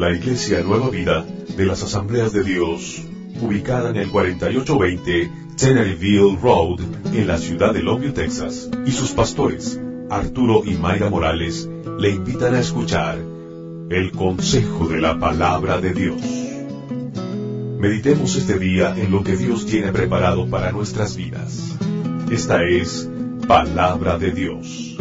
La Iglesia Nueva Vida de las Asambleas de Dios, ubicada en el 4820 Teneryville Road, en la ciudad de Longview, Texas, y sus pastores, Arturo y Mayra Morales, le invitan a escuchar el consejo de la palabra de Dios. Meditemos este día en lo que Dios tiene preparado para nuestras vidas. Esta es Palabra de Dios.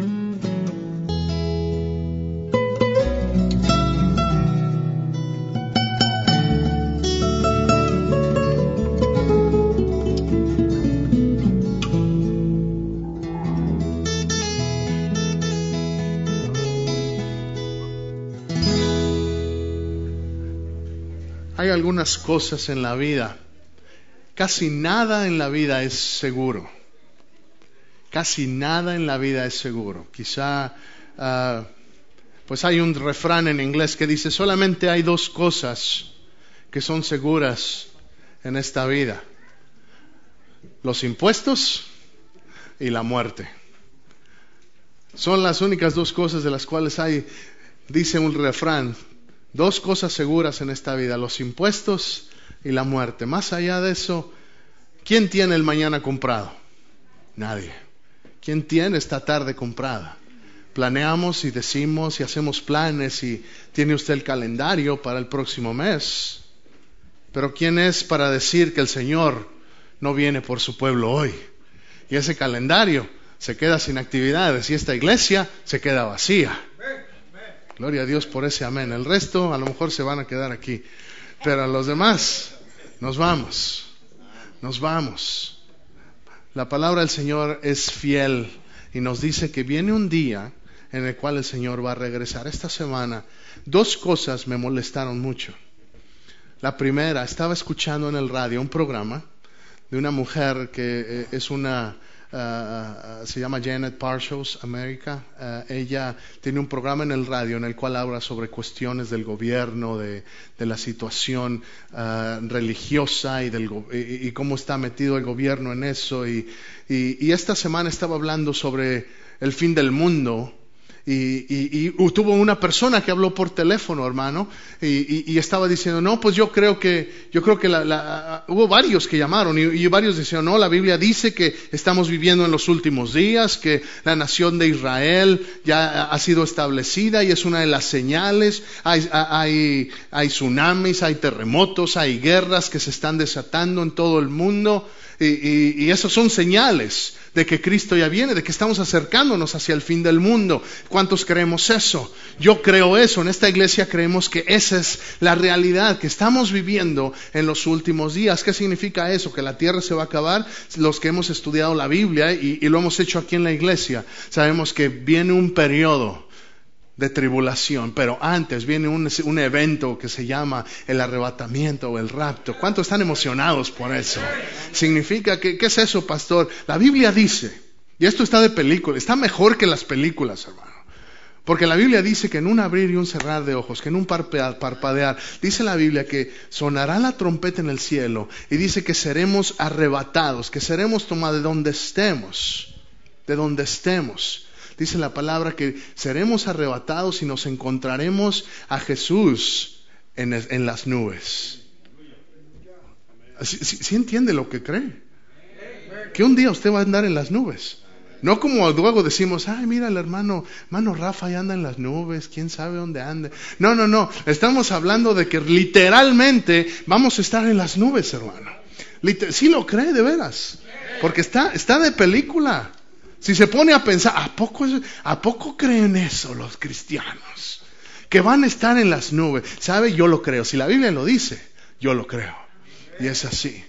Cosas en la vida, casi nada en la vida es seguro. Casi nada en la vida es seguro. Quizá, ah, pues hay un refrán en inglés que dice, solamente hay dos cosas que son seguras en esta vida. Los impuestos y la muerte. Son las únicas dos cosas de las cuales hay, dice un refrán, dos cosas seguras en esta vida, los impuestos y la muerte. Más allá de eso, ¿quién tiene el mañana comprado? Nadie. ¿Quién tiene esta tarde comprada? Planeamos y decimos y hacemos planes y tiene usted el calendario para el próximo mes. Pero ¿quién es para decir que el Señor no viene por su pueblo hoy? Y ese calendario se queda sin actividades y esta iglesia se queda vacía. Gloria a Dios por ese amén. El resto a lo mejor se van a quedar aquí. Pero a los demás, nos vamos. Nos vamos. La palabra del Señor es fiel y nos dice que viene un día en el cual el Señor va a regresar. Esta semana, dos cosas me molestaron mucho. La primera, estaba escuchando en el radio un programa de una mujer que eh, es una Uh, se llama Janet Parshows, América. Uh, ella tiene un programa en el radio en el cual habla sobre cuestiones del gobierno, de, de la situación religiosa y, del, y, y, cómo está metido el gobierno en eso. Y, y, esta semana estaba hablando sobre el fin del mundo y, y, y, tuvo una persona que habló por teléfono, hermano, y, estaba diciendo, no, pues yo creo que, yo creo que la, la, hubo varios que llamaron y, varios decían, no, la Biblia dice que estamos viviendo en los últimos días, que la nación de Israel ya ha sido establecida y es una de las señales, hay, hay, hay tsunamis, hay terremotos, hay guerras que se están desatando en todo el mundo. Y, y, y esas son señales de que Cristo ya viene, de que estamos acercándonos hacia el fin del mundo. ¿Cuántos creemos eso? Yo creo eso. En esta iglesia creemos que esa es la realidad que estamos viviendo en los últimos días. ¿Qué significa eso? Que la tierra se va a acabar. Los que hemos estudiado la Biblia y, y lo hemos hecho aquí en la iglesia, sabemos que viene un periodo de tribulación, pero antes viene un, evento que se llama el arrebatamiento o el rapto. ¿Cuántos están emocionados por eso? Significa que, ¿qué es eso, pastor? La Biblia dice, y esto está de película, está mejor que las películas, hermano. Porque la Biblia dice que en un abrir y un cerrar de ojos, que en un parpadear, dice la Biblia que sonará la trompeta en el cielo y dice que seremos arrebatados, que seremos tomados de donde estemos, de donde estemos dice la palabra que seremos arrebatados y nos encontraremos a Jesús en, las nubes. ¿Sí, sí, entiende lo que cree? Que un día usted va a andar en las nubes. No como luego decimos, ay, mira el hermano, hermano Rafa ya anda en las nubes, quién sabe dónde anda. No, no, no. Estamos hablando de que literalmente vamos a estar en las nubes, hermano. Liter sí lo cree de veras. Porque está, está de película. Si se pone a pensar, ¿a poco, ¿a poco creen eso los cristianos? Que van a estar en las nubes. ¿Sabe? Yo lo creo. Si la Biblia lo dice, yo lo creo. Y es así.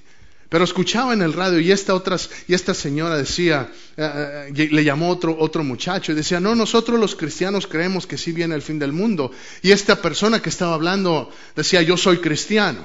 Pero escuchaba en el radio y esta, otra, y esta señora decía, uh, le llamó otro, otro muchacho y decía, no, nosotros los cristianos creemos que sí viene el fin del mundo. Y esta persona que estaba hablando decía, yo soy cristiano.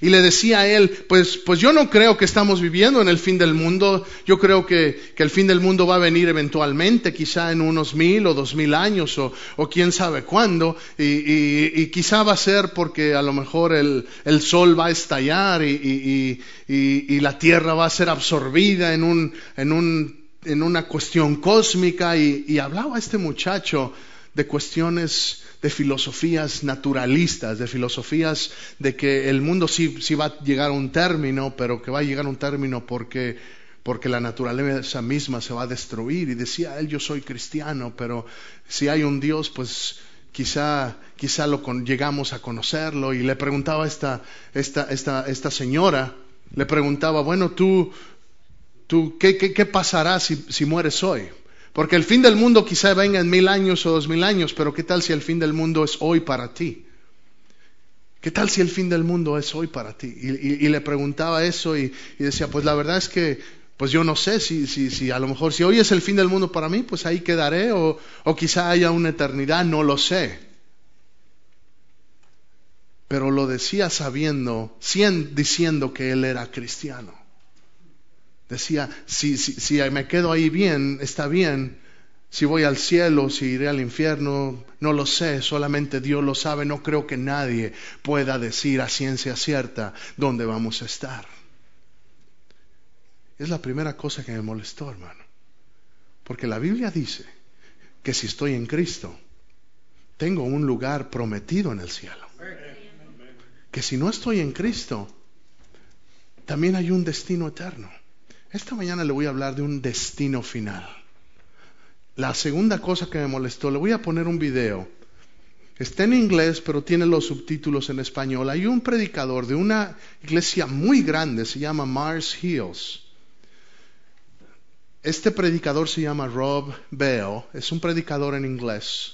Y le decía a él, pues, pues yo no creo que estamos viviendo en el fin del mundo, yo creo que, que el fin del mundo va a venir eventualmente, quizá en unos mil o dos mil años o, o quién sabe cuándo, y, y, y, quizá va a ser porque a lo mejor el, el sol va a estallar y, y, la tierra va a ser absorbida en, un, en, un, en una cuestión cósmica. Y, hablaba este muchacho de cuestiones de filosofías naturalistas, de filosofías de que el mundo sí, sí va a llegar a un término, pero que va a llegar a un término porque, porque la naturaleza misma se va a destruir. Y decía él, yo soy cristiano, pero si hay un Dios, pues quizá, quizá lo llegamos a conocerlo. Y le preguntaba a esta, esta, esta, esta señora, le preguntaba, bueno, tú, tú ¿qué, qué, qué pasará si, si mueres hoy? Porque el fin del mundo quizá venga en mil años o dos mil años, pero ¿qué tal si el fin del mundo es hoy para ti? ¿Qué tal si el fin del mundo es hoy para ti? Y, le preguntaba eso y, decía, pues la verdad es que, pues yo no sé si, si, si, a lo mejor si hoy es el fin del mundo para mí, pues ahí quedaré o, o quizá haya una eternidad, no lo sé. Pero lo decía sabiendo, diciendo que él era cristiano. Decía, si, si, me quedo ahí bien, está bien. Si voy al cielo, si iré al infierno, no lo sé, solamente Dios lo sabe. No creo que nadie pueda decir a ciencia cierta dónde vamos a estar. Es la primera cosa que me molestó, hermano. Porque la Biblia dice que si estoy en Cristo, tengo un lugar prometido en el cielo. Que si no estoy en Cristo, también hay un destino eterno. Esta mañana le voy a hablar de un destino final. La segunda cosa que me molestó, le voy a poner un video. Está en inglés, pero tiene los subtítulos en español. Hay un predicador de una iglesia muy grande, se llama Mars Hills. Este predicador se llama Rob Bell, es un predicador en inglés.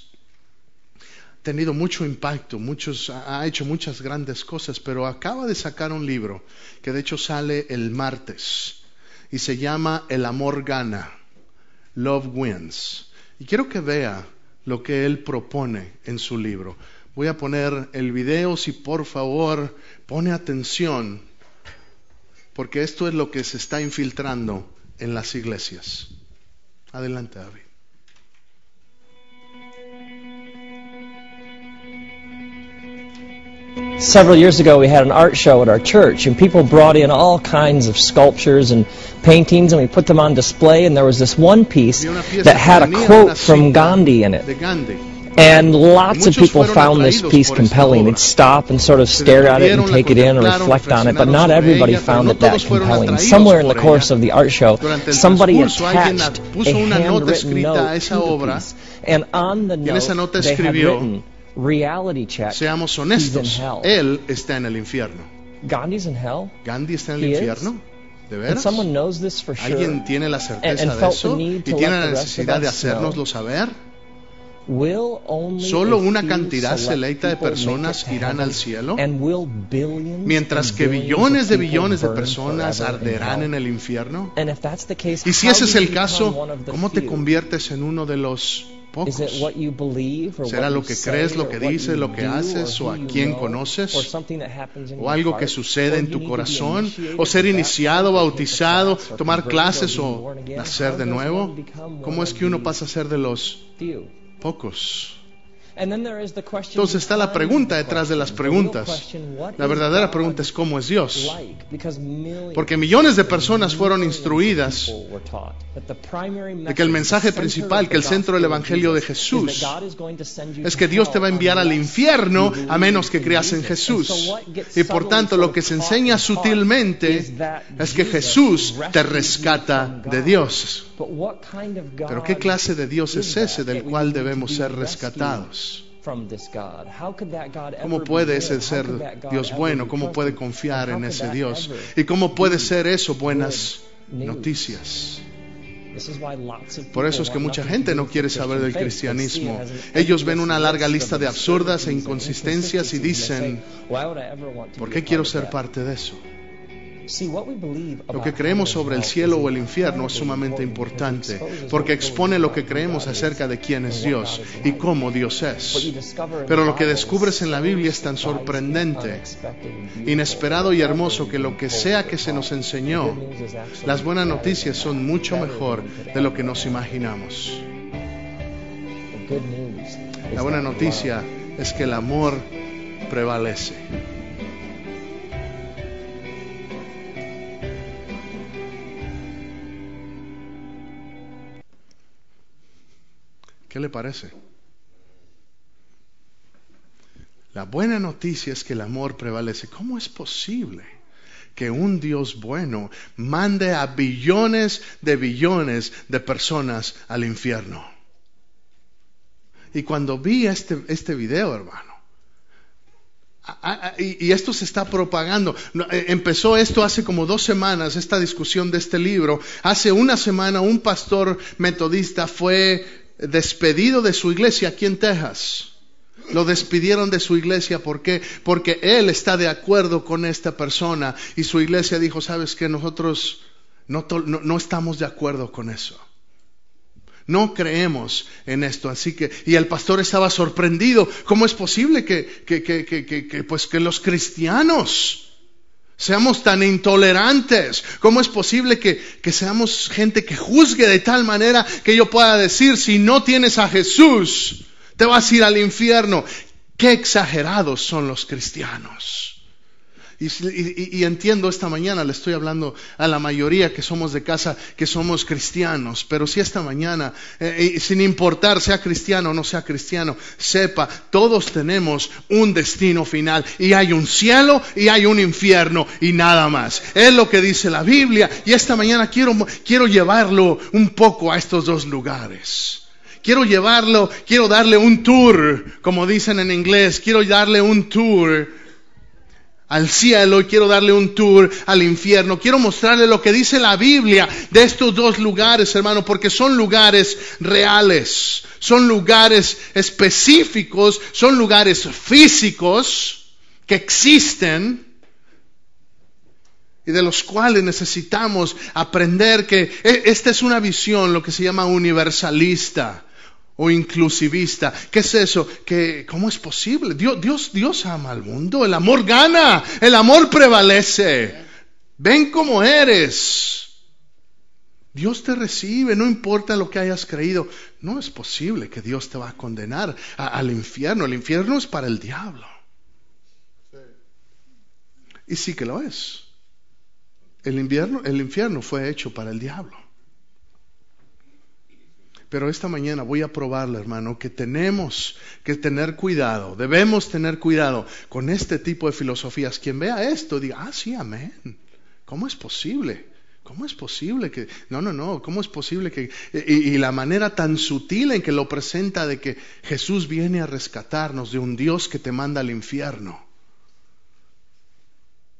Ha tenido mucho impacto, muchos, ha hecho muchas grandes cosas, pero acaba de sacar un libro que de hecho sale el martes y se llama El amor gana, Love Wins. Y quiero que vea lo que él propone en su libro. Voy a poner el video si por favor pone atención, porque esto es lo que se está infiltrando en las iglesias. Adelante, David. Several years ago, we had an art show at our church, and people brought in all kinds of sculptures and paintings, and we put them on display. And there was this one piece that had a quote from Gandhi in it. And lots of people found this piece compelling. They'd stop and sort of stare at it and take it in or reflect on it, but not everybody found it that compelling. Somewhere in the course of the art show, somebody attached a handwritten note to the piece. And on the note, they had written, reality check. Seamos honestos, él está en el infierno. Gandhi's in hell? Gandhi está en el infierno. ¿De veras? And someone knows this for sure. ¿Alguien tiene la certeza and, and de eso y tiene la necesidad de hacérnoslo saber? Solo una cantidad selecta de personas irán al cielo, mientras que billones de billones de personas arderán en el infierno. Y si ese es el caso, ¿cómo te conviertes en uno de los pocos? ¿Será lo que crees, lo que dices, lo que haces, o a quién conoces? ¿O algo que sucede en tu corazón? ¿O ser iniciado, bautizado, tomar clases o nacer de nuevo? ¿Cómo es que uno pasa a ser de los pocos? Entonces está la pregunta detrás de las preguntas. La verdadera pregunta es cómo es Dios. Porque millones de personas fueron instruidas de que el mensaje principal, que el centro del Evangelio de Jesús, es que Dios te va a enviar al infierno a menos que creas en Jesús. Y por tanto lo que se enseña sutilmente es que Jesús te rescata de Dios. Pero ¿qué clase de Dios es ese del cual debemos ser rescatados? ¿Cómo puede ese ser Dios bueno? ¿Cómo puede confiar en ese Dios? ¿Y cómo puede ser eso buenas noticias? Por eso es que mucha gente no quiere saber del cristianismo. Ellos ven una larga lista de absurdas e inconsistencias y dicen, ¿por qué quiero ser parte de eso? Lo que creemos sobre el cielo o el infierno es sumamente importante porque expone lo que creemos acerca de quién es Dios y cómo Dios es. Pero lo que descubres en la Biblia es tan sorprendente, inesperado y hermoso que lo que sea que se nos enseñó, las buenas noticias son mucho mejor de lo que nos imaginamos. La buena noticia es que el amor prevalece. ¿Qué le parece? La buena noticia es que el amor prevalece. ¿Cómo es posible que un Dios bueno mande a billones de billones de personas al infierno? Y cuando vi este, este video, hermano, y, esto se está propagando. Eh, empezó esto hace como dos semanas, esta discusión de este libro. Hace una semana un pastor metodista fue despedido de su iglesia aquí en Texas. Lo despidieron de su iglesia. ¿Por qué? Porque él está de acuerdo con esta persona y su iglesia dijo, sabes que nosotros no, no estamos de acuerdo con eso. No creemos en esto, así que, y el pastor estaba sorprendido. ¿Cómo es posible que, que, que, que, pues que los cristianos seamos tan intolerantes? ¿Cómo es posible que, que seamos gente que juzgue de tal manera que yo pueda decir, si no tienes a Jesús, te vas a ir al infierno? Qué exagerados son los cristianos. Y, entiendo esta mañana, le estoy hablando a la mayoría que somos de casa, que somos cristianos, pero si esta mañana, eh, sin importar sea cristiano o no sea cristiano, sepa, todos tenemos un destino final y hay un cielo y hay un infierno y nada más. Es lo que dice la Biblia y esta mañana quiero, quiero llevarlo un poco a estos dos lugares. Quiero llevarlo, quiero darle un tour, como dicen en inglés, quiero darle un tour al cielo y quiero darle un tour al infierno. Quiero mostrarle lo que dice la Biblia de estos dos lugares, hermano, porque son lugares reales, son lugares específicos, son lugares físicos que existen y de los cuales necesitamos aprender que e, esta es una visión, lo que se llama universalista o inclusivista. ¿Qué es eso? que ¿Cómo es posible? Dios, Dios, Dios ama al mundo. El amor gana. El amor prevalece. Ven como eres. Dios te recibe, no importa lo que hayas creído. No es posible que Dios te va a condenar al infierno. El infierno es para el diablo. Y sí que lo es. El, invierno, el infierno fue hecho para el diablo. Pero esta mañana voy a probarle, hermano, que tenemos que tener cuidado, debemos tener cuidado con este tipo de filosofías. Quien vea esto diga, ah, sí, amén. ¿Cómo es posible? ¿Cómo es posible que.? No, no, no. ¿Cómo es posible que.? Y, y, la manera tan sutil en que lo presenta de que Jesús viene a rescatarnos de un Dios que te manda al infierno.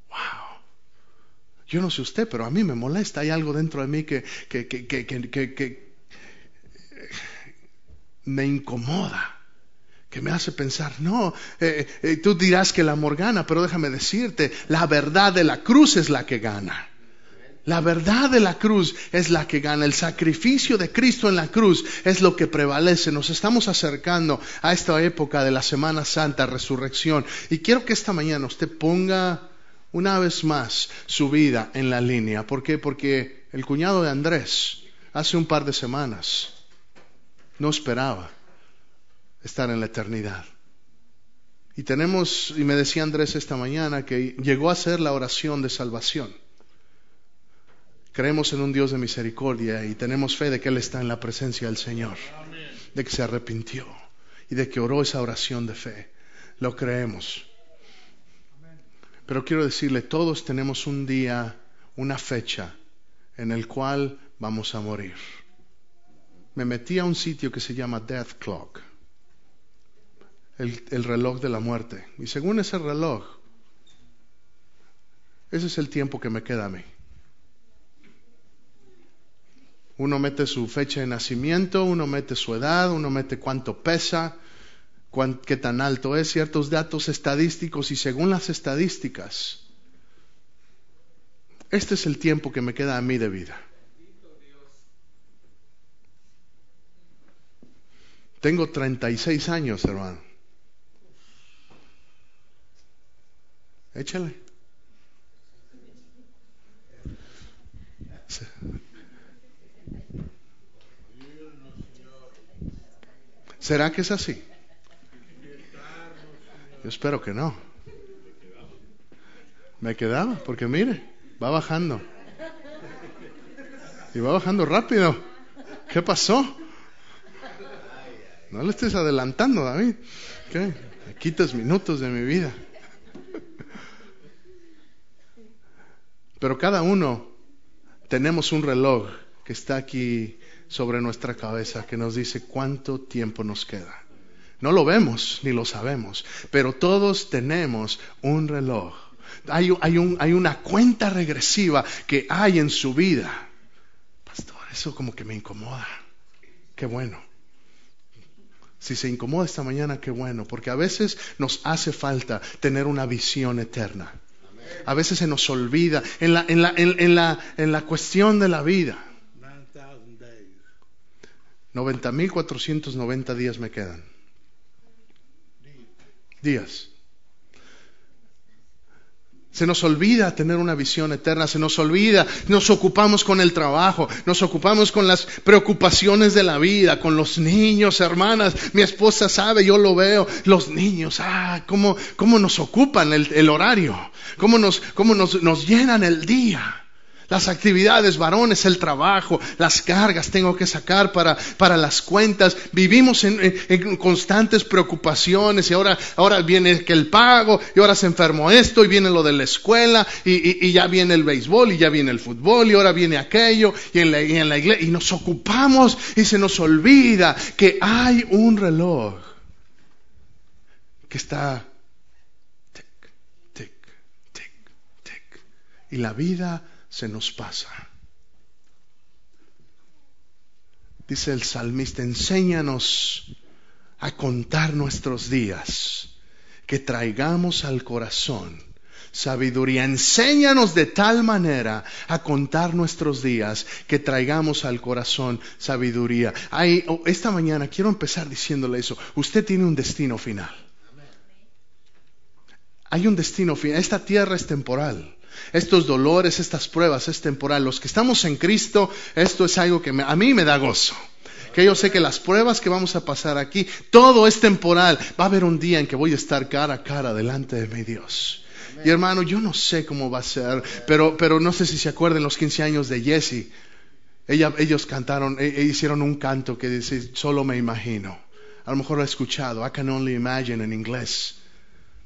¡Wow! Yo no sé usted, pero a mí me molesta. Hay algo dentro de mí que, que, que, que me incomoda, que me hace pensar, no, eh, eh, tú dirás que el amor gana, pero déjame decirte, la verdad de la cruz es la que gana. La verdad de la cruz es la que gana. El sacrificio de Cristo en la cruz es lo que prevalece. Nos estamos acercando a esta época de la Semana Santa, resurrección. Y quiero que esta mañana usted ponga una vez más su vida en la línea. ¿Por qué? Porque el cuñado de Andrés, hace un par de semanas, no esperaba estar en la eternidad. Y tenemos, y me decía Andrés esta mañana, que llegó a ser la oración de salvación. Creemos en un Dios de misericordia y tenemos fe de que Él está en la presencia del Señor, de que se arrepintió y de que oró esa oración de fe. Lo creemos. Pero quiero decirle, todos tenemos un día, una fecha en el cual vamos a morir me metí a un sitio que se llama Death Clock, el, reloj de la muerte. Y según ese reloj, ese es el tiempo que me queda a mí. Uno mete su fecha de nacimiento, uno mete su edad, uno mete cuánto pesa, qué tan alto es, ciertos datos estadísticos y según las estadísticas, este es el tiempo que me queda a mí de vida. Tengo 36 años, hermano. Échale. ¿Será que es así? Yo espero que no. Me quedaba, porque mire, va bajando. Y va bajando rápido. ¿Qué pasó? No le estés adelantando, David. Me quitas minutos de mi vida. Pero cada uno tenemos un reloj que está aquí sobre nuestra cabeza que nos dice cuánto tiempo nos queda. No lo vemos ni lo sabemos, pero todos tenemos un reloj. Hay, hay una cuenta regresiva que hay en su vida. Pastor, eso como que me incomoda. Qué bueno. Si se incomoda esta mañana, qué bueno, porque a veces nos hace falta tener una visión eterna. A veces se nos olvida en la, en la, en, la, en la cuestión de la vida. 90.490 días me quedan. Días. Se nos olvida tener una visión eterna, se nos olvida, nos ocupamos con el trabajo, nos ocupamos con las preocupaciones de la vida, con los niños, hermanas. Mi esposa sabe, yo lo veo, los niños, ah, cómo, cómo nos ocupan el, el horario, cómo, nos, cómo nos, nos llenan el día. Las actividades, varones, el trabajo, las cargas tengo que sacar para, para las cuentas. Vivimos en, constantes preocupaciones y ahora, ahora viene que el pago y ahora se enfermó esto y viene lo de la escuela y, ya viene el béisbol y ya viene el fútbol y ahora viene aquello y en, la, y en la iglesia y nos ocupamos y se nos olvida que hay un reloj que está tic, tic, tic, tic y la vida se nos pasa. Dice el salmista, enséñanos a contar nuestros días, que traigamos al corazón sabiduría. Enséñanos de tal manera a contar nuestros días que traigamos al corazón sabiduría. Oh, esta mañana quiero empezar diciéndole eso. Usted tiene un destino final. Hay un destino final. Esta tierra es temporal. Estos dolores, estas pruebas es temporal. Los que estamos en Cristo, esto es algo que a mí me da gozo. Que yo sé que las pruebas que vamos a pasar aquí, todo es temporal. Va a haber un día en que voy a estar cara a cara delante de mi Dios. Y hermano, yo no sé cómo va a ser, pero, pero no sé si se acuerdan los 15 años de Jesse. ellos cantaron, e, e hicieron un canto que dice, solo me imagino. A lo mejor lo he escuchado, I can only imagine en inglés.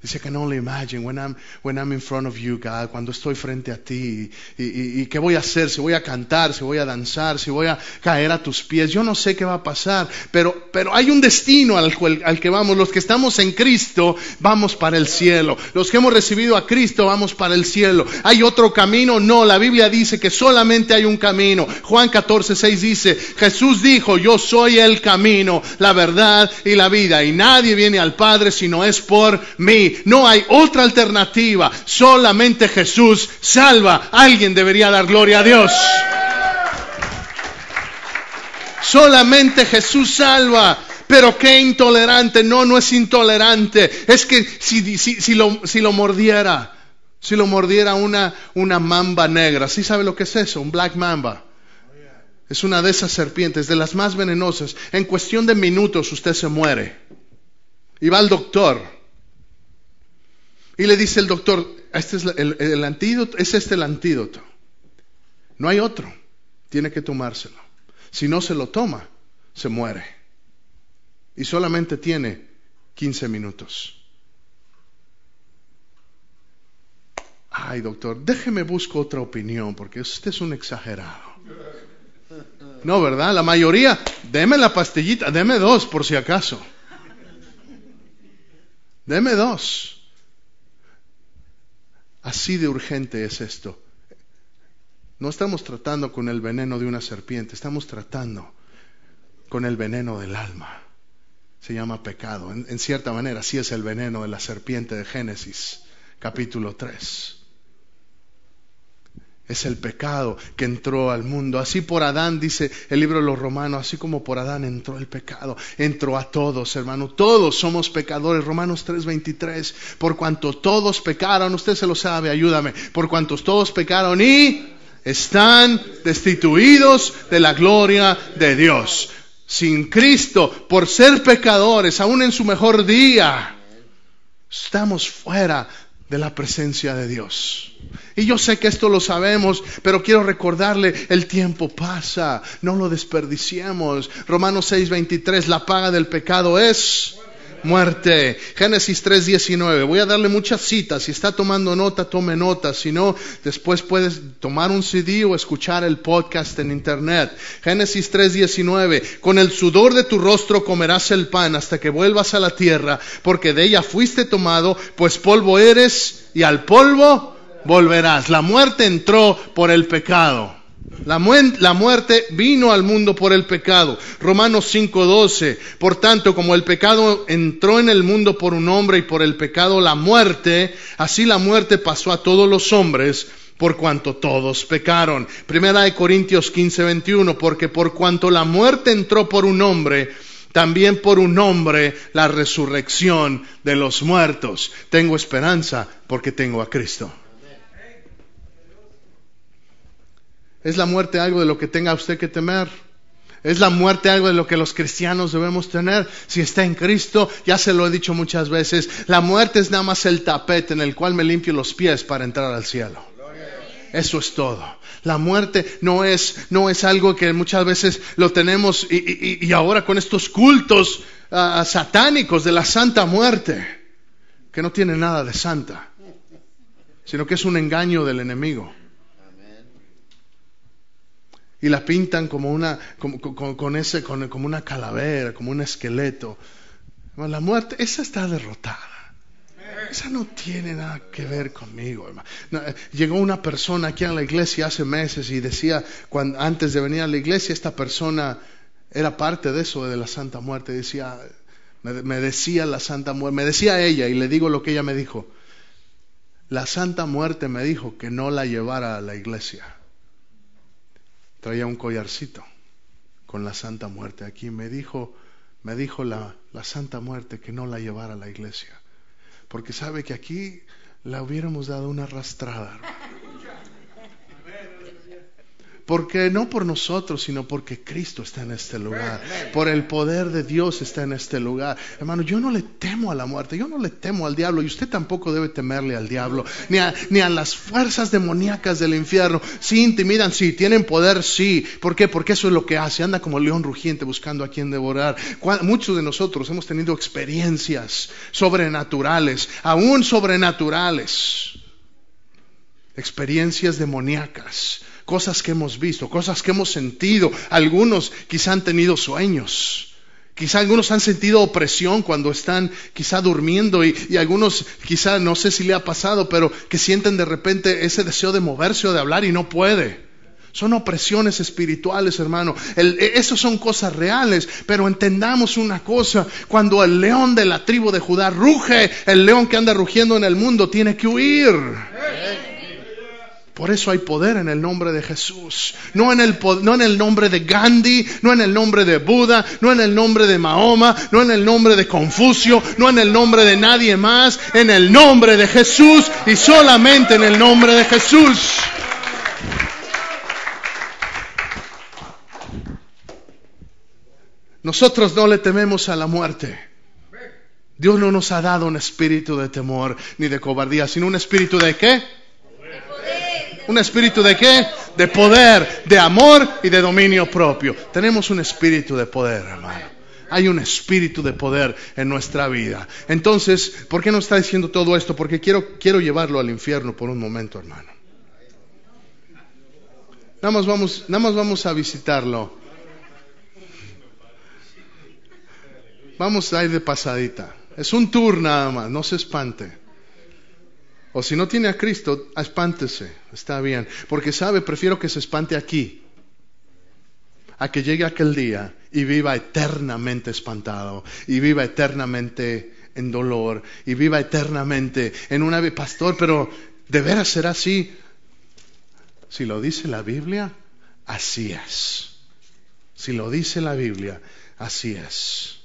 Dice, I can only imagine when I'm, when I'm in front of you, God, cuando estoy frente a ti. Y, y, qué voy a hacer? Si voy a cantar, si voy a danzar, si voy a caer a tus pies. Yo no sé qué va a pasar, pero, pero hay un destino al, al que vamos. Los que estamos en Cristo, vamos para el cielo. Los que hemos recibido a Cristo, vamos para el cielo. ¿Hay otro camino? No, la Biblia dice que solamente hay un camino. Juan 14, 6 dice, Jesús dijo, yo soy el camino, la verdad y la vida. Y nadie viene al Padre si no es por mí. No hay otra alternativa. Solamente Jesús salva. Alguien debería dar gloria a Dios. Solamente Jesús salva. Pero qué intolerante. No, no es intolerante. Es que si, si, lo, si lo mordiera, si lo mordiera una, una mamba negra, ¿sí sabe lo que es eso? Un black mamba. Es una de esas serpientes, de las más venenosas. En cuestión de minutos usted se muere. Y va al doctor. Y le dice el doctor, este es el, antídoto, es este el antídoto. No hay otro. Tiene que tomárselo. Si no se lo toma, se muere. Y solamente tiene 15 minutos. Ay, doctor, déjeme buscar otra opinión, porque usted es un exagerado. No, ¿verdad? La mayoría, deme la pastillita, deme dos por si acaso. Deme dos. Así de urgente es esto. No estamos tratando con el veneno de una serpiente, estamos tratando con el veneno del alma. Se llama pecado. En, cierta manera, así es el veneno de la serpiente de Génesis, capítulo 3 es el pecado que entró al mundo. Así por Adán, dice el libro de los romanos, así como por Adán entró el pecado, entró a todos, hermano. Todos somos pecadores. Romanos 3:23, por cuanto todos pecaron, usted se lo sabe, ayúdame, por cuantos todos pecaron y están destituidos de la gloria de Dios. Sin Cristo, por ser pecadores, aún en su mejor día, estamos fuera de la presencia de Dios. Y yo sé que esto lo sabemos, pero quiero recordarle, el tiempo pasa, no lo desperdiciemos. Romanos 6:23, la paga del pecado es muerte. Génesis 3:19. Voy a darle muchas citas. Si está tomando nota, tome nota. Si no, después puedes tomar un CD o escuchar el podcast en internet. Génesis 3:19. Con el sudor de tu rostro comerás el pan hasta que vuelvas a la tierra, porque de ella fuiste tomado, pues polvo eres y al polvo volverás. La muerte entró por el pecado. La, muerte vino al mundo por el pecado. Romanos 5:12. Por tanto, como el pecado entró en el mundo por un hombre y por el pecado la muerte, así la muerte pasó a todos los hombres por cuanto todos pecaron. Primera de Corintios 15:21. Porque por cuanto la muerte entró por un hombre, también por un hombre la resurrección de los muertos. Tengo esperanza porque tengo a Cristo. ¿Es la muerte algo de lo que tenga usted que temer? ¿Es la muerte algo de lo que los cristianos debemos tener? Si está en Cristo, ya se lo he dicho muchas veces, la muerte es nada más el tapete en el cual me limpio los pies para entrar al cielo. Eso es todo. La muerte no es, no es algo que muchas veces lo tenemos y, ahora con estos cultos ah, satánicos de la santa muerte, que no tiene nada de santa, sino que es un engaño del enemigo y la pintan como una, con, ese, como una calavera, como un esqueleto. La muerte, esa está derrotada. Esa no tiene nada que ver conmigo, hermano. Eh, llegó una persona aquí a la iglesia hace meses y decía, cuando, antes de venir a la iglesia, esta persona era parte de eso, de la Santa Muerte. Decía, me decía la Santa Muerte, me decía ella, y le digo lo que ella me dijo. La Santa Muerte me dijo que no la llevara a la iglesia traía un collarcito con la Santa Muerte aquí. Me dijo, me dijo la, la Santa Muerte que no la llevara a la iglesia, porque sabe que aquí la hubiéramos dado una arrastrada. Porque no por nosotros, sino porque Cristo está en este lugar. Por el poder de Dios está en este lugar. Hermano, yo no le temo a la muerte, yo no le temo al diablo y usted tampoco debe temerle al diablo, ni a, ni a las fuerzas demoníacas del infierno. Sí, intimidan, sí, tienen poder, sí. ¿Por qué? Porque eso es lo que hace. Anda como león rugiente buscando a quien devorar. Muchos de nosotros hemos tenido experiencias sobrenaturales, aún sobrenaturales. Experiencias demoníacas cosas que hemos visto, cosas que hemos sentido. Algunos quizá han tenido sueños. Quizá algunos han sentido opresión cuando están quizá durmiendo y, algunos quizá no sé si le ha pasado, pero que sienten de repente ese deseo de moverse o de hablar y no puede. Son opresiones espirituales, hermano. E, Esas son cosas reales, pero entendamos una cosa. Cuando el león de la tribu de Judá ruge, el león que anda rugiendo en el mundo tiene que huir. Por eso hay poder en el nombre de Jesús. No en, el, no en el nombre de Gandhi, no en el nombre de Buda, no en el nombre de Mahoma, no en el nombre de Confucio, no en el nombre de nadie más, en el nombre de Jesús y solamente en el nombre de Jesús. Nosotros no le tememos a la muerte. Dios no nos ha dado un espíritu de temor ni de cobardía, sino un espíritu de qué? ¿Un espíritu de qué? De poder, de amor y de dominio propio. Tenemos un espíritu de poder, hermano. Hay un espíritu de poder en nuestra vida. Entonces, ¿por qué no está diciendo todo esto? Porque quiero, quiero llevarlo al infierno por un momento, hermano. Nada más vamos, nada más vamos a visitarlo. Vamos a ir de pasadita. Es un tour nada más, no se espante. O si no tiene a Cristo, espántese, está bien. Porque sabe, prefiero que se espante aquí, a que llegue aquel día y viva eternamente espantado, y viva eternamente en dolor, y viva eternamente en una pastor, pero ¿de veras será así? Si lo dice la Biblia, así es. Si lo dice la Biblia, así es.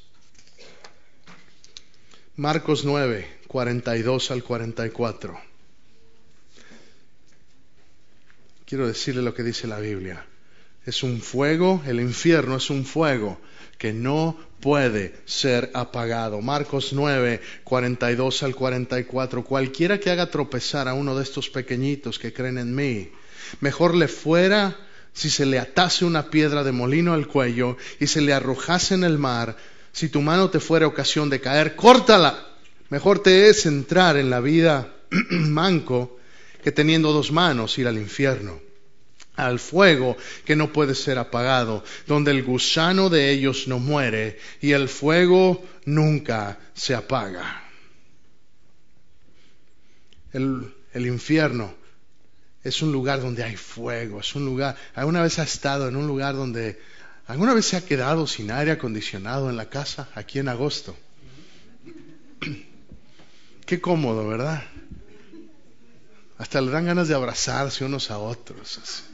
Marcos 9, 42 al 44. Quiero decirle lo que dice la Biblia. Es un fuego, el infierno es un fuego que no puede ser apagado. Marcos 9, 42 al 44. Cualquiera que haga tropezar a uno de estos pequeñitos que creen en mí, mejor le fuera si se le atase una piedra de molino al cuello y se le arrojase en el mar Si tu mano te fuera ocasión de caer, córtala. Mejor te es entrar en la vida manco que teniendo dos manos ir al infierno, al fuego que no puede ser apagado, donde el gusano de ellos no muere y el fuego nunca se apaga. El, infierno es un lugar donde hay fuego, es un lugar, ¿alguna vez ha estado en un lugar donde ¿Alguna vez se ha quedado sin aire acondicionado en la casa aquí en agosto? Qué cómodo, ¿verdad? Hasta le dan ganas de abrazarse unos a otros.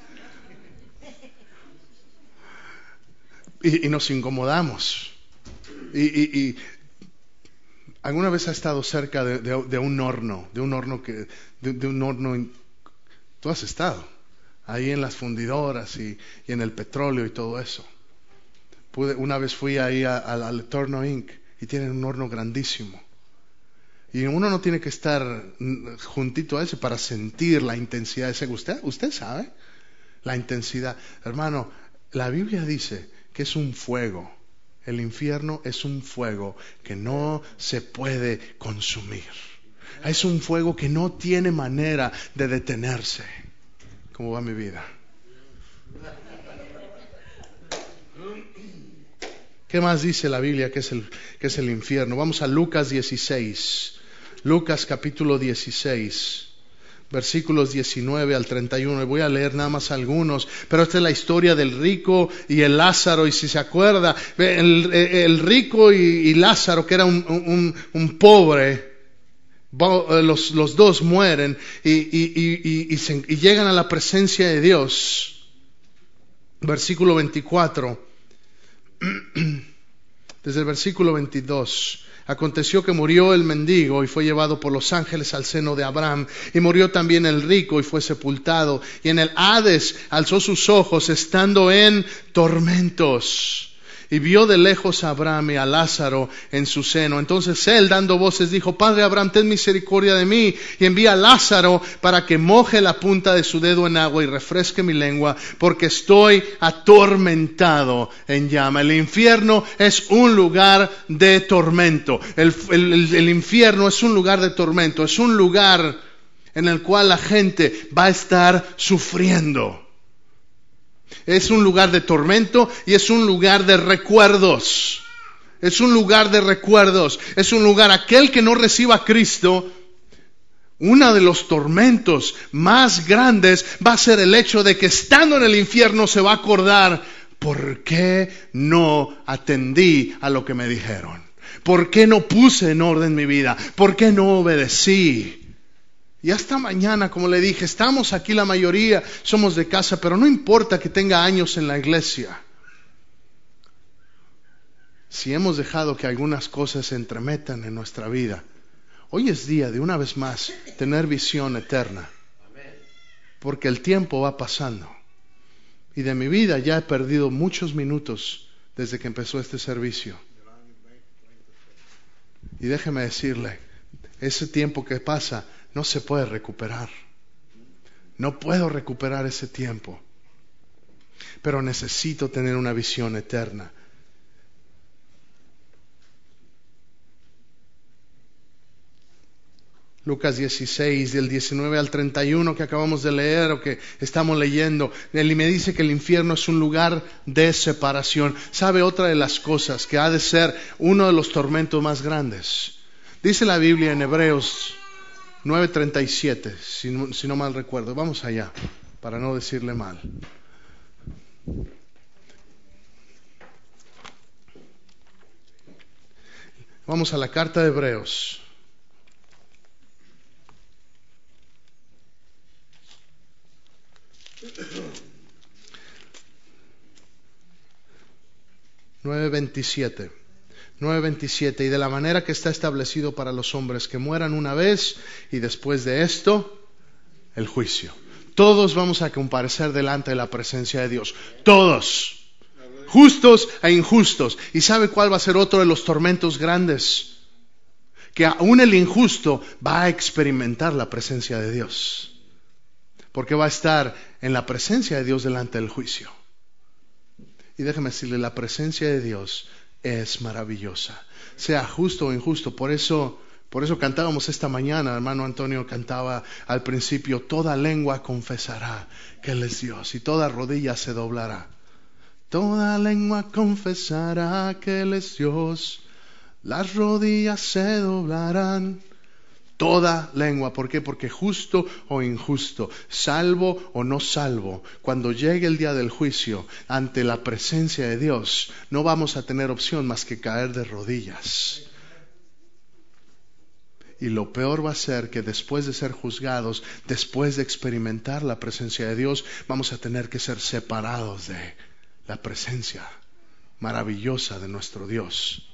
Y, nos incomodamos. Y, alguna vez ha estado cerca de, un horno, de un horno que, de, un horno, tú has estado ahí en las fundidoras y en el petróleo y todo eso una vez fui ahí al Torno Inc. y tienen un horno grandísimo. Y uno no tiene que estar juntito a ese para sentir la intensidad de ese. Usted, usted sabe la intensidad. Hermano, la Biblia dice que es un fuego. El infierno es un fuego que no se puede consumir. Es un fuego que no tiene manera de detenerse. ¿Cómo va mi vida? ¿Qué más dice la Biblia que es el, es el infierno? Vamos a Lucas 16. Lucas capítulo 16 versículos 19 al 31. Voy a leer nada más algunos, pero esta es la historia del rico y el Lázaro. Y si se acuerda, el, rico y, Lázaro, que era un, pobre, eh, los, los, dos mueren y, y llegan a la presencia de Dios. Versículo 24. Desde el versículo 22. Aconteció que murió el mendigo y fue llevado por los ángeles al seno de Abraham, y murió también el rico y fue sepultado, y en el Hades alzó sus ojos estando en tormentos y vio de lejos a Abraham y a Lázaro en su seno. Entonces él, dando voces, dijo, Padre Abraham, ten misericordia de mí y envía a Lázaro para que moje la punta de su dedo en agua y refresque mi lengua, porque estoy atormentado en llama. El infierno es un lugar de tormento. El, el infierno es un lugar de tormento, es un lugar en el cual la gente va a estar sufriendo. Es un lugar de tormento y es un lugar de recuerdos. Es un lugar de recuerdos. Es un lugar, aquel que no reciba a Cristo, uno de los tormentos más grandes va a ser el hecho de que estando en el infierno se va a acordar, ¿por qué no atendí a lo que me dijeron? ¿Por qué no puse en orden mi vida? ¿Por qué no obedecí? Y hasta mañana, como le dije, estamos aquí la mayoría, somos de casa, pero no importa que tenga años en la iglesia. Si hemos dejado que algunas cosas se entremetan en nuestra vida, hoy es día de una vez más tener visión eterna. Porque el tiempo va pasando. Y de mi vida ya he perdido muchos minutos desde que empezó este servicio. Y déjeme decirle, ese tiempo que pasa no se puede recuperar. No puedo recuperar ese tiempo. Pero necesito tener una visión eterna. Lucas 16, del 19 al 31 que acabamos de leer o que estamos leyendo, él me dice que el infierno es un lugar de separación. ¿Sabe otra de las cosas que ha de ser uno de los tormentos más grandes? Dice la Biblia en Hebreos 9.37, si, si no mal recuerdo. Vamos allá, para no decirle mal. Vamos a la carta de Hebreos. Nueve veintisiete. 9:27, y de la manera que está establecido para los hombres que mueran una vez y después de esto, el juicio. Todos vamos a comparecer delante de la presencia de Dios. Todos. Justos e injustos. ¿Y sabe cuál va a ser otro de los tormentos grandes? Que aún el injusto va a experimentar la presencia de Dios. Porque va a estar en la presencia de Dios delante del juicio. Y déjeme decirle, la presencia de Dios es maravillosa. Sea justo o injusto. Por eso, por eso cantábamos esta mañana, hermano Antonio cantaba al principio, toda lengua confesará que Él es Dios y toda rodilla se doblará. Toda lengua confesará que Él es Dios, las rodillas se doblarán toda lengua. ¿Por qué? Porque justo o injusto, salvo o no salvo, cuando llegue el día del juicio ante la presencia de Dios, no vamos a tener opción más que caer de rodillas. Y lo peor va a ser que después de ser juzgados, después de experimentar la presencia de Dios, vamos a tener que ser separados de la presencia maravillosa de nuestro Dios.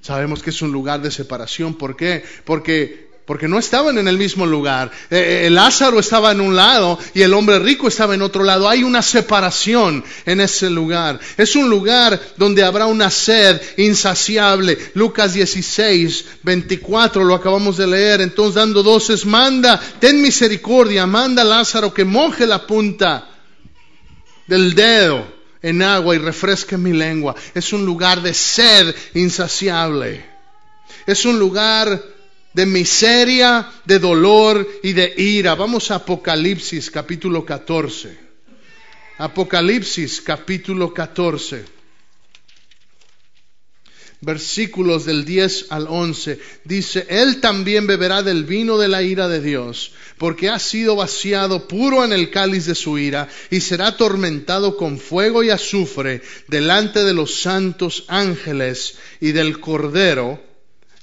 Sabemos que es un lugar de separación. ¿Por qué? Porque porque no estaban en el mismo lugar. Eh, eh, el Lázaro estaba en un lado y el hombre rico estaba en otro lado. Hay una separación en ese lugar. Es un lugar donde habrá una sed insaciable. Lucas 16, 24, lo acabamos de leer. Entonces dando doces, manda, ten misericordia, manda a Lázaro que moje la punta del dedo en agua y refresque mi lengua. Es un lugar de sed insaciable. Es un lugar de miseria, de dolor y de ira. Vamos a Apocalipsis capítulo 14. Apocalipsis capítulo 14. Versículos del 10 al 11. Dice, Él también beberá del vino de la ira de Dios, porque ha sido vaciado puro en el cáliz de su ira, y será atormentado con fuego y azufre delante de los santos ángeles y del Cordero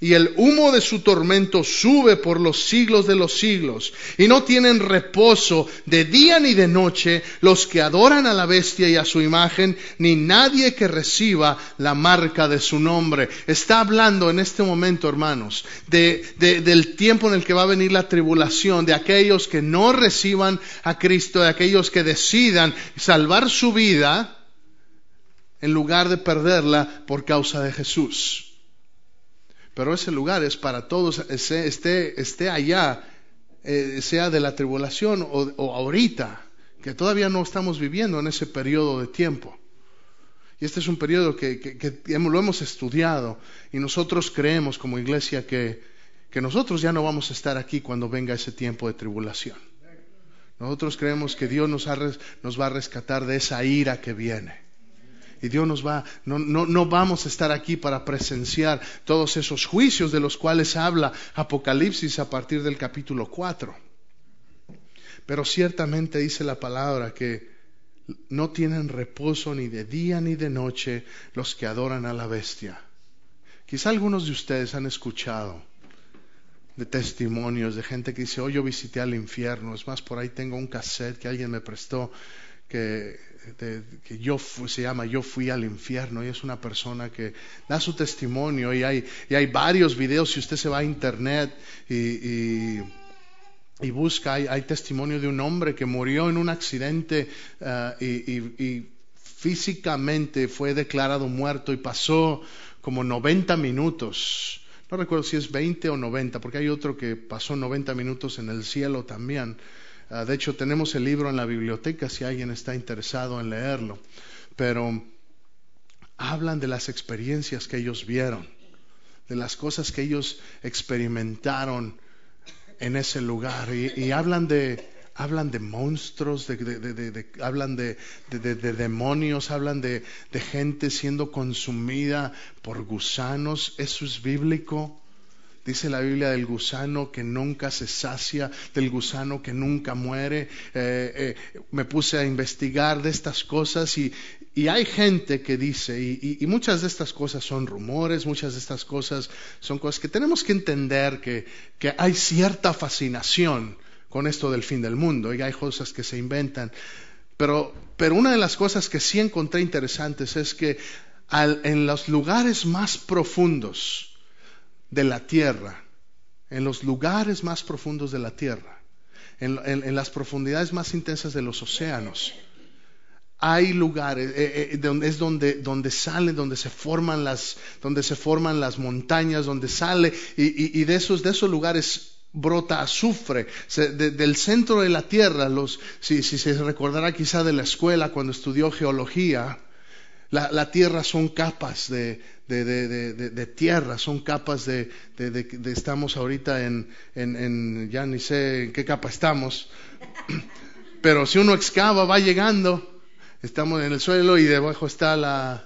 y el humo de su tormento sube por los siglos de los siglos, y no tienen reposo de día ni de noche los que adoran a la bestia y a su imagen, ni nadie que reciba la marca de su nombre. Está hablando en este momento, hermanos, de, del tiempo en el que va a venir la tribulación, de aquellos que no reciban a Cristo, de aquellos que decidan salvar su vida en lugar de perderla por causa de Jesús pero ese lugar es para todos, esté, esté allá, eh, sea de la tribulación o, ahorita, que todavía no estamos viviendo en ese periodo de tiempo. Y este es un periodo que, lo hemos estudiado y nosotros creemos como iglesia que, nosotros ya no vamos a estar aquí cuando venga ese tiempo de tribulación. Nosotros creemos que Dios nos, nos va a rescatar de esa ira que viene. Y Dios nos va, no, no, no vamos a estar aquí para presenciar todos esos juicios de los cuales habla Apocalipsis a partir del capítulo 4. Pero ciertamente dice la palabra que no tienen reposo ni de día ni de noche los que adoran a la bestia. Quizá algunos de ustedes han escuchado de testimonios de gente que dice, oh, yo visité al infierno. Es más, por ahí tengo un cassette que alguien me prestó que que yo se llama Yo fui al infierno y es una persona que da su testimonio y hay, y hay varios videos si usted se va a internet y, y, busca, hay, testimonio de un hombre que murió en un accidente uh, y, físicamente fue declarado muerto y pasó como 90 minutos. No recuerdo si es 20 o 90, porque hay otro que pasó 90 minutos en el cielo también. Ah, de hecho, tenemos el libro en la biblioteca si alguien está interesado en leerlo. Pero hablan de las experiencias que ellos vieron, de las cosas que ellos experimentaron en ese lugar. Y, hablan de, hablan de monstruos, hablan de, demonios, hablan de, gente siendo consumida por gusanos. Eso es bíblico. Dice la Biblia del gusano que nunca se sacia, del gusano que nunca muere. Eh, eh, me puse a investigar de estas cosas y, hay gente que dice, y, muchas de estas cosas son rumores, muchas de estas cosas son cosas que tenemos que entender que, hay cierta fascinación con esto del fin del mundo y hay cosas que se inventan. Pero, pero una de las cosas que sí encontré interesantes es que en los lugares más profundos, de la tierra, en los lugares más profundos de la tierra, en, las profundidades más intensas de los océanos. Hay lugares, eh, eh, donde, es donde, donde salen, donde se forman las, donde se forman las montañas, donde sale, y, de, esos, de esos lugares brota azufre. del centro de la tierra, los, si, si se recordará quizá de la escuela cuando estudió geología, La, tierra son capas de, tierra, son capas de, estamos ahorita en, en, ya ni sé en qué capa estamos, pero si uno excava va llegando, estamos en el suelo y debajo está la...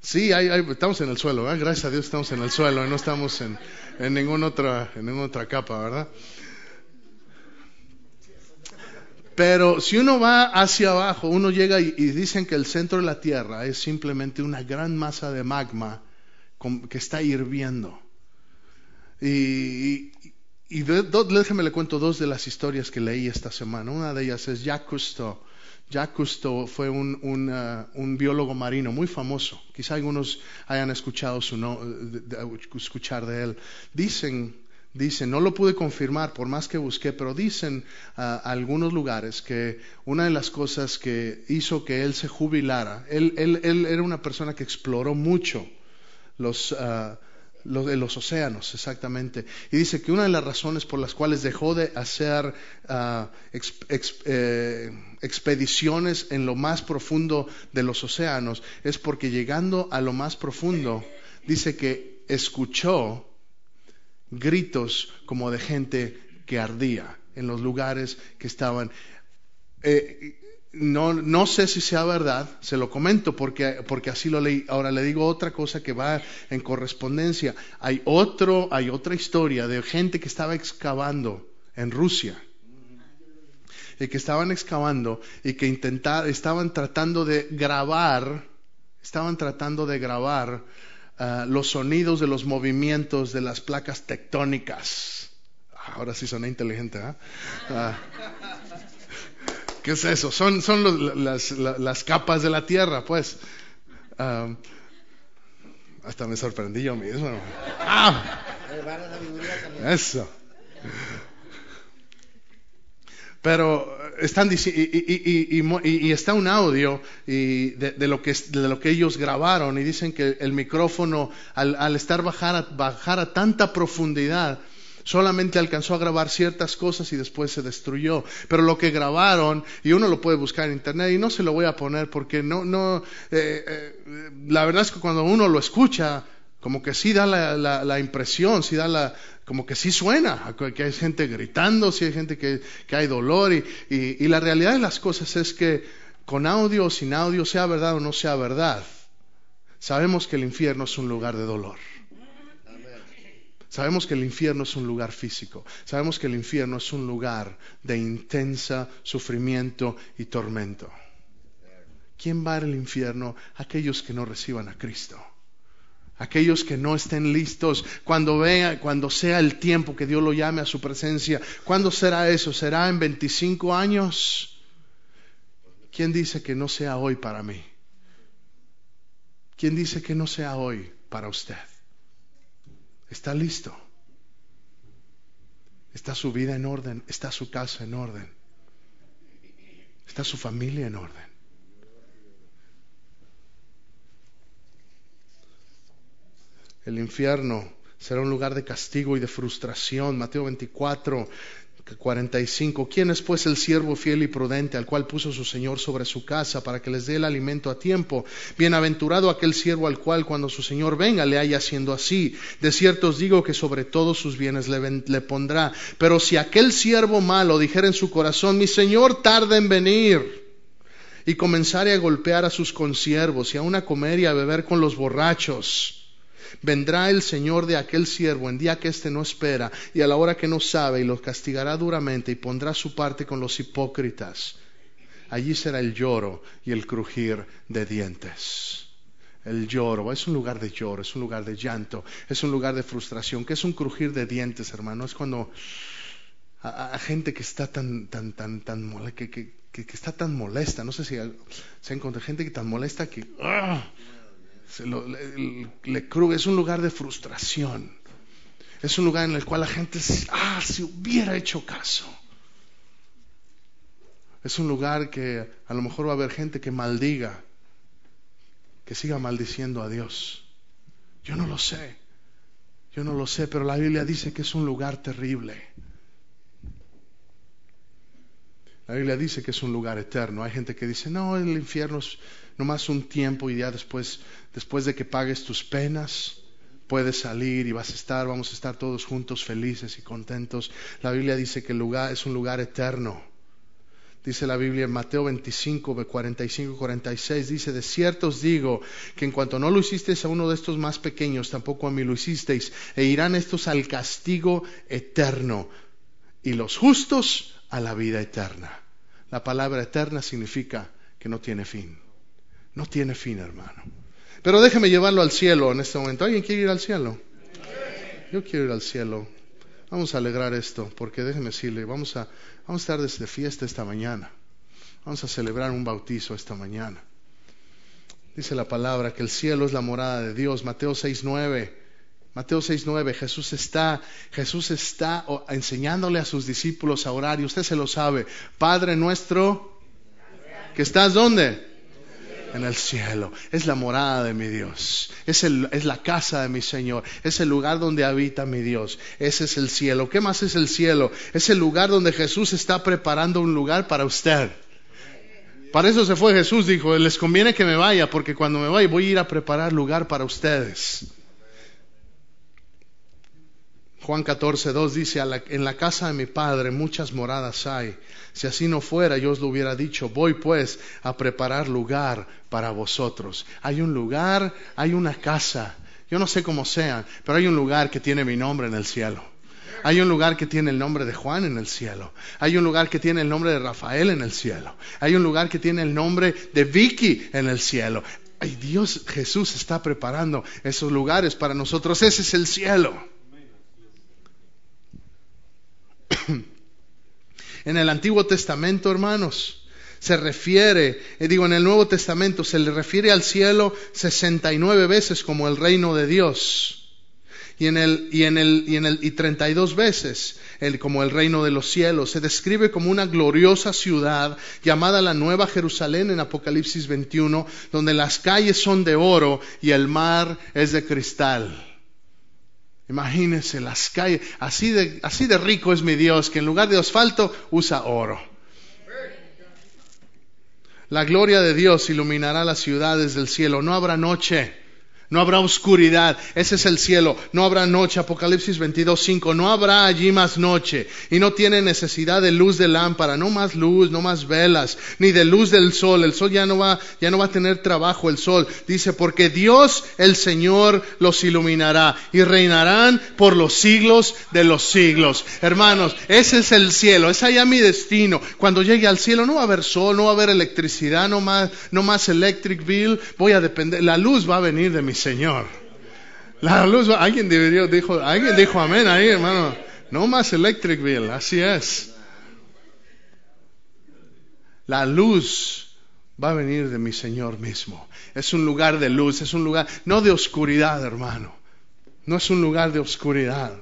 Sí, estamos en el suelo, gracias a Dios estamos en el suelo, no estamos en, en, ninguna, otra, en ninguna otra capa, ¿verdad? Pero si uno va hacia abajo, uno llega y, dicen que el centro de la Tierra es simplemente una gran masa de magma que está hirviendo. Y, y, le cuento dos de las historias que leí esta semana. Una de ellas es Jacques Cousteau. Jacques Cousteau fue un, uh, un, biólogo marino muy famoso. Quizá algunos hayan escuchado su no, escuchar de él. Dicen Dicen, no lo pude confirmar por más que busqué, pero dicen uh, algunos lugares que una de las cosas que hizo que él se jubilara, él, él, él era una persona que exploró mucho los, uh, los, los, océanos, exactamente. Y dice que una de las razones por las cuales dejó de hacer uh, eh, expediciones en lo más profundo de los océanos es porque llegando a lo más profundo, dice que escuchó gritos como de gente que ardía en los lugares que estaban. Eh, no, no, sé si sea verdad, se lo comento porque, porque así lo leí. Ahora le digo otra cosa que va en correspondencia. Hay, otro, hay otra historia de gente que estaba excavando en Rusia y que estaban excavando y que intentaban, estaban tratando de grabar, estaban tratando de grabar Ah, los sonidos de los movimientos de las placas tectónicas. Ahora sí suena inteligente, ¿eh? ¿Qué es eso? Son, son las, capas de la tierra, pues. hasta me sorprendí yo mismo. ¡Ah! Eso. Pero están y, y, está un audio de, lo que, de lo que ellos grabaron y dicen que el micrófono al, estar bajar a, bajar a tanta profundidad solamente alcanzó a grabar ciertas cosas y después se destruyó. Pero lo que grabaron, y uno lo puede buscar en internet, y no se lo voy a poner porque no, no, eh, eh, la verdad es que cuando uno lo escucha, como que sí da la, impresión, sí da la, como que sí suena, que hay gente gritando, sí hay gente que, que hay dolor y, y, la realidad de las cosas es que con audio o sin audio, sea verdad o no sea verdad, sabemos que el infierno es un lugar de dolor. Sabemos que el infierno es un lugar físico. Sabemos que el infierno es un lugar de intensa sufrimiento y tormento. ¿Quién va al infierno? Aquellos que no reciban a Cristo aquellos que no estén listos cuando vea, cuando sea el tiempo que Dios lo llame a su presencia. ¿Cuándo será eso? ¿Será en 25 años? ¿Quién dice que no sea hoy para mí? ¿Quién dice que no sea hoy para usted? ¿Está listo? ¿Está su vida en orden? ¿Está su casa en orden? ¿Está su familia en orden? El infierno será un lugar de castigo y de frustración. Mateo 24, 45. ¿Quién es pues el siervo fiel y prudente al cual puso su Señor sobre su casa para que les dé el alimento a tiempo? Bienaventurado aquel siervo al cual cuando su Señor venga le haya siendo así. De cierto os digo que sobre todos sus bienes le, le pondrá. Pero si aquel siervo malo dijera en su corazón, mi Señor tarda en venir, y comenzare a golpear a sus consiervos y aun a comer y a beber con los borrachos, Vendrá el Señor de aquel siervo en día que éste no espera y a la hora que no sabe y los castigará duramente y pondrá su parte con los hipócritas. Allí será el lloro y el crujir de dientes. El lloro es un lugar de lloro, es un lugar de llanto, es un lugar de frustración. ¿Qué es un crujir de dientes, hermano? Es cuando a, gente que está tan, tan, tan, tan, que, que, que, está tan molesta. No sé si se encuentra gente que tan molesta que ¡ah! Le, es un lugar de frustración. Es un lugar en el cual la gente, ah, si hubiera hecho caso. Es un lugar que a lo mejor va a haber gente que maldiga, que siga maldiciendo a Dios. Yo no lo sé, yo no lo sé, pero la Biblia dice que es un lugar terrible. La Biblia dice que es un lugar eterno. Hay gente que dice, no, el infierno más un tiempo y ya después, después de que pagues tus penas, puedes salir y vas a estar, vamos a estar todos juntos felices y contentos. La Biblia dice que el lugar es un lugar eterno. Dice la Biblia en Mateo 25, 45 46, dice, de cierto os digo que en cuanto no lo hicisteis a uno de estos más pequeños, tampoco a mí lo hicisteis, e irán estos al castigo eterno, y los justos a la vida eterna. La palabra eterna significa que no tiene fin. No tiene fin, hermano. Pero déjeme llevarlo al cielo en este momento. ¿Alguien quiere ir al cielo? Yo quiero ir al cielo. Vamos a alegrar esto, porque déjeme decirle, vamos a, vamos a estar desde fiesta esta mañana. Vamos a celebrar un bautizo esta mañana. Dice la palabra que el cielo es la morada de Dios. Mateo 6.9. Mateo 6.9. Jesús está, Jesús está enseñándole a sus discípulos a orar y usted se lo sabe. Padre nuestro, que estás donde? En el cielo. Es la morada de mi Dios. Es, el, es, la casa de mi Señor. Es el lugar donde habita mi Dios. Ese es el cielo. ¿Qué más es el cielo? Es el lugar donde Jesús está preparando un lugar para usted. Para eso se fue Jesús, dijo, les conviene que me vaya, porque cuando me vaya voy a ir a preparar lugar para ustedes. Juan 14, 2 dice, en la casa de mi Padre muchas moradas hay. Si así no fuera, yo os lo hubiera dicho, voy pues a preparar lugar para vosotros. Hay un lugar, hay una casa. Yo no sé cómo sea, pero hay un lugar que tiene mi nombre en el cielo. Hay un lugar que tiene el nombre de Juan en el cielo. Hay un lugar que tiene el nombre de Rafael en el cielo. Hay un lugar que tiene el nombre de Vicky en el cielo. Ay, Dios, Jesús está preparando esos lugares para nosotros. Ese es el cielo. En el Antiguo Testamento, hermanos, se refiere, eh, digo, en el Nuevo Testamento se le refiere al cielo 69 veces como el reino de Dios. Y en el, y en el, y en el, y 32 veces el, como el reino de los cielos. Se describe como una gloriosa ciudad llamada la Nueva Jerusalén en Apocalipsis 21, donde las calles son de oro y el mar es de cristal. Imagínense las calles, así de, así de rico es mi Dios, que en lugar de asfalto usa oro. La gloria de Dios iluminará las ciudades del cielo, no habrá noche no habrá oscuridad, ese es el cielo, no habrá noche, Apocalipsis 22, 5, no habrá allí más noche. Y no tiene necesidad de luz de lámpara, no más luz, no más velas, ni de luz del sol, el sol ya no va, ya no va a tener trabajo el sol, dice, porque Dios el Señor los iluminará y reinarán por los siglos de los siglos. Hermanos, ese es el cielo, es allá mi destino. Cuando llegue al cielo no va a haber sol, no va a haber electricidad, no más, no más electric bill, voy a depender, la luz va a venir de mis Señor. La luz, alguien dijo, alguien dijo amén ahí, hermano. No más electric bill, así es. La luz va a venir de mi Señor mismo. Es un lugar de luz, es un lugar, no de oscuridad, hermano. No es un lugar de oscuridad.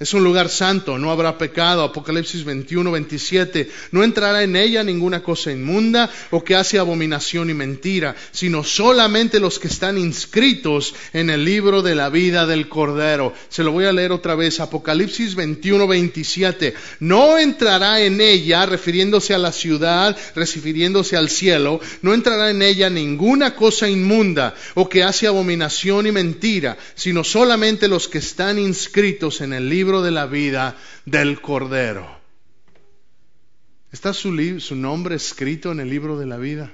Es un lugar santo, no habrá pecado. Apocalipsis 21, 27. No entrará en ella ninguna cosa inmunda o que hace abominación y mentira, sino solamente los que están inscritos en el libro de la vida del Cordero. Se lo voy a leer otra vez. Apocalipsis 21, 27. No entrará en ella, refiriéndose a la ciudad, refiriéndose al cielo, no entrará en ella ninguna cosa inmunda o que hace abominación y mentira, sino solamente los que están inscritos en el libro libro de la vida del Cordero. ¿Está su, su nombre escrito en el libro de la vida?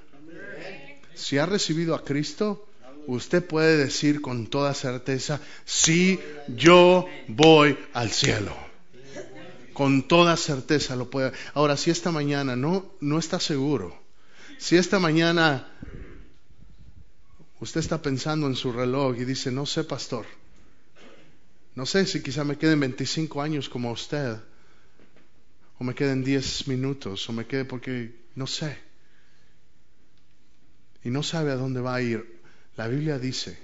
Si ha recibido a Cristo, usted puede decir con toda certeza, sí, yo voy al cielo. Con toda certeza lo puede. Ahora, si esta mañana no, no está seguro, si esta mañana usted está pensando en su reloj y dice, no sé, pastor, no sé si quizá me queden 25 años como usted, o me queden 10 minutos, o me quede porque no sé. Y no sabe a dónde va a ir. La Biblia dice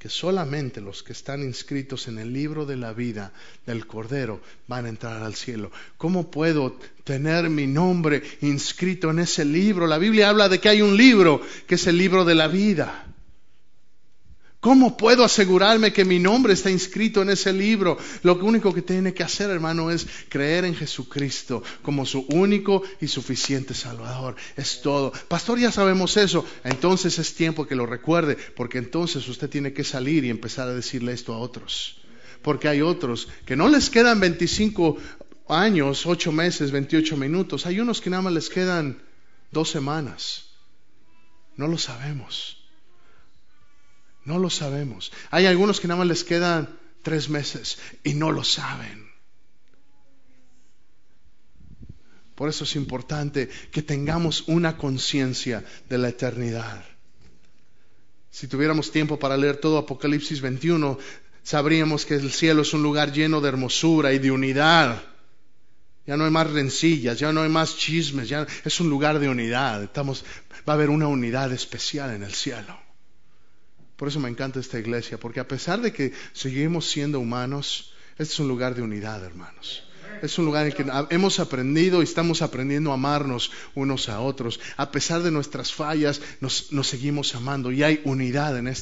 que solamente los que están inscritos en el libro de la vida del Cordero van a entrar al cielo. ¿Cómo puedo tener mi nombre inscrito en ese libro? La Biblia habla de que hay un libro que es el libro de la vida. ¿Cómo puedo asegurarme que mi nombre está inscrito en ese libro? Lo único que tiene que hacer, hermano, es creer en Jesucristo como su único y suficiente Salvador. Es todo. Pastor, ya sabemos eso. Entonces es tiempo que lo recuerde, porque entonces usted tiene que salir y empezar a decirle esto a otros. Porque hay otros que no les quedan 25 años, 8 meses, 28 minutos. Hay unos que nada más les quedan dos semanas. No lo sabemos. No lo sabemos. Hay algunos que nada más les quedan tres meses y no lo saben. Por eso es importante que tengamos una conciencia de la eternidad. Si tuviéramos tiempo para leer todo Apocalipsis 21, sabríamos que el cielo es un lugar lleno de hermosura y de unidad. Ya no hay más rencillas, ya no hay más chismes, ya es un lugar de unidad. Estamos, va a haber una unidad especial en el cielo. Por eso me encanta esta iglesia, porque a pesar de que seguimos siendo humanos, este es un lugar de unidad, hermanos. Es un lugar en el que hemos aprendido y estamos aprendiendo a amarnos unos a otros. A pesar de nuestras fallas, nos, seguimos amando y hay unidad en este